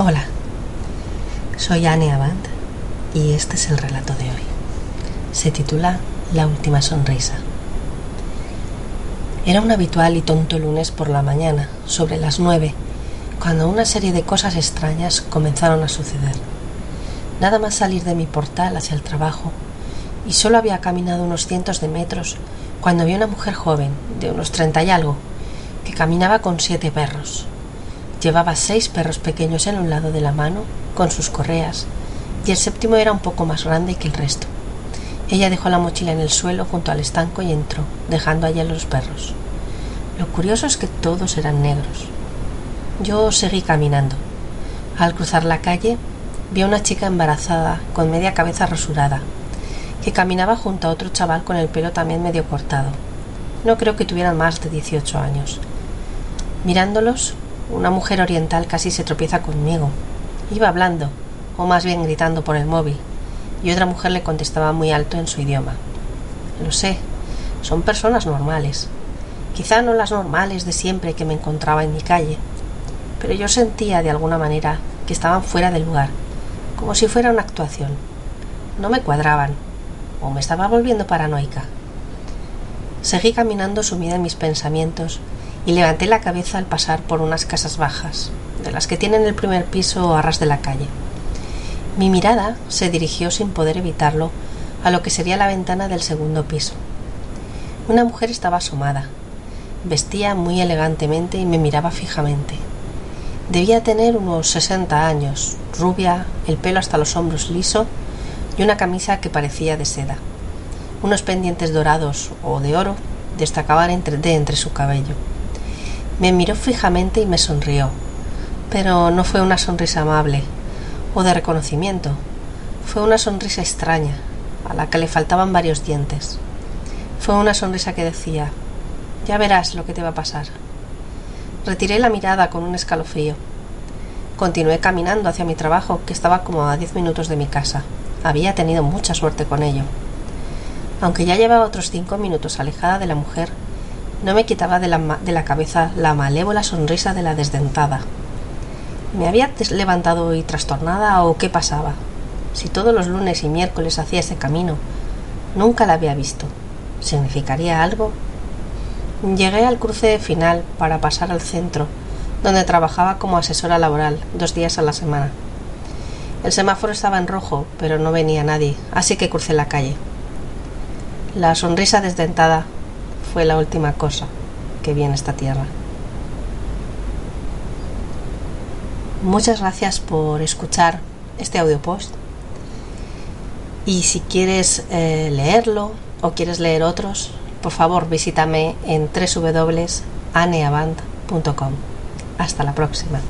Hola, soy Anne Avant y este es el relato de hoy. Se titula La última sonrisa. Era un habitual y tonto lunes por la mañana, sobre las nueve, cuando una serie de cosas extrañas comenzaron a suceder. Nada más salir de mi portal hacia el trabajo, y solo había caminado unos cientos de metros cuando vi una mujer joven, de unos treinta y algo, que caminaba con siete perros. Llevaba seis perros pequeños en un lado de la mano, con sus correas, y el séptimo era un poco más grande que el resto. Ella dejó la mochila en el suelo junto al estanco y entró, dejando allí a los perros. Lo curioso es que todos eran negros. Yo seguí caminando. Al cruzar la calle, vi a una chica embarazada, con media cabeza rasurada, que caminaba junto a otro chaval con el pelo también medio cortado. No creo que tuvieran más de dieciocho años. Mirándolos, una mujer oriental casi se tropieza conmigo. Iba hablando, o más bien gritando por el móvil, y otra mujer le contestaba muy alto en su idioma. Lo sé, son personas normales. Quizá no las normales de siempre que me encontraba en mi calle, pero yo sentía de alguna manera que estaban fuera del lugar, como si fuera una actuación. No me cuadraban, o me estaba volviendo paranoica. Seguí caminando sumida en mis pensamientos y levanté la cabeza al pasar por unas casas bajas, de las que tienen el primer piso a ras de la calle. Mi mirada se dirigió sin poder evitarlo a lo que sería la ventana del segundo piso. Una mujer estaba asomada. Vestía muy elegantemente y me miraba fijamente. Debía tener unos sesenta años, rubia, el pelo hasta los hombros liso y una camisa que parecía de seda. Unos pendientes dorados o de oro destacaban entre, de entre su cabello. Me miró fijamente y me sonrió, pero no fue una sonrisa amable o de reconocimiento. Fue una sonrisa extraña, a la que le faltaban varios dientes. Fue una sonrisa que decía Ya verás lo que te va a pasar. Retiré la mirada con un escalofrío. Continué caminando hacia mi trabajo, que estaba como a diez minutos de mi casa. Había tenido mucha suerte con ello. Aunque ya llevaba otros cinco minutos alejada de la mujer, no me quitaba de la, de la cabeza la malévola sonrisa de la desdentada. ¿Me había levantado hoy trastornada o qué pasaba? Si todos los lunes y miércoles hacía ese camino, nunca la había visto. ¿Significaría algo? Llegué al cruce final para pasar al centro, donde trabajaba como asesora laboral dos días a la semana. El semáforo estaba en rojo, pero no venía nadie, así que crucé la calle. La sonrisa desdentada fue la última cosa que vi en esta tierra. Muchas gracias por escuchar este audio post. Y si quieres eh, leerlo o quieres leer otros, por favor visítame en www.aneavant.com. Hasta la próxima.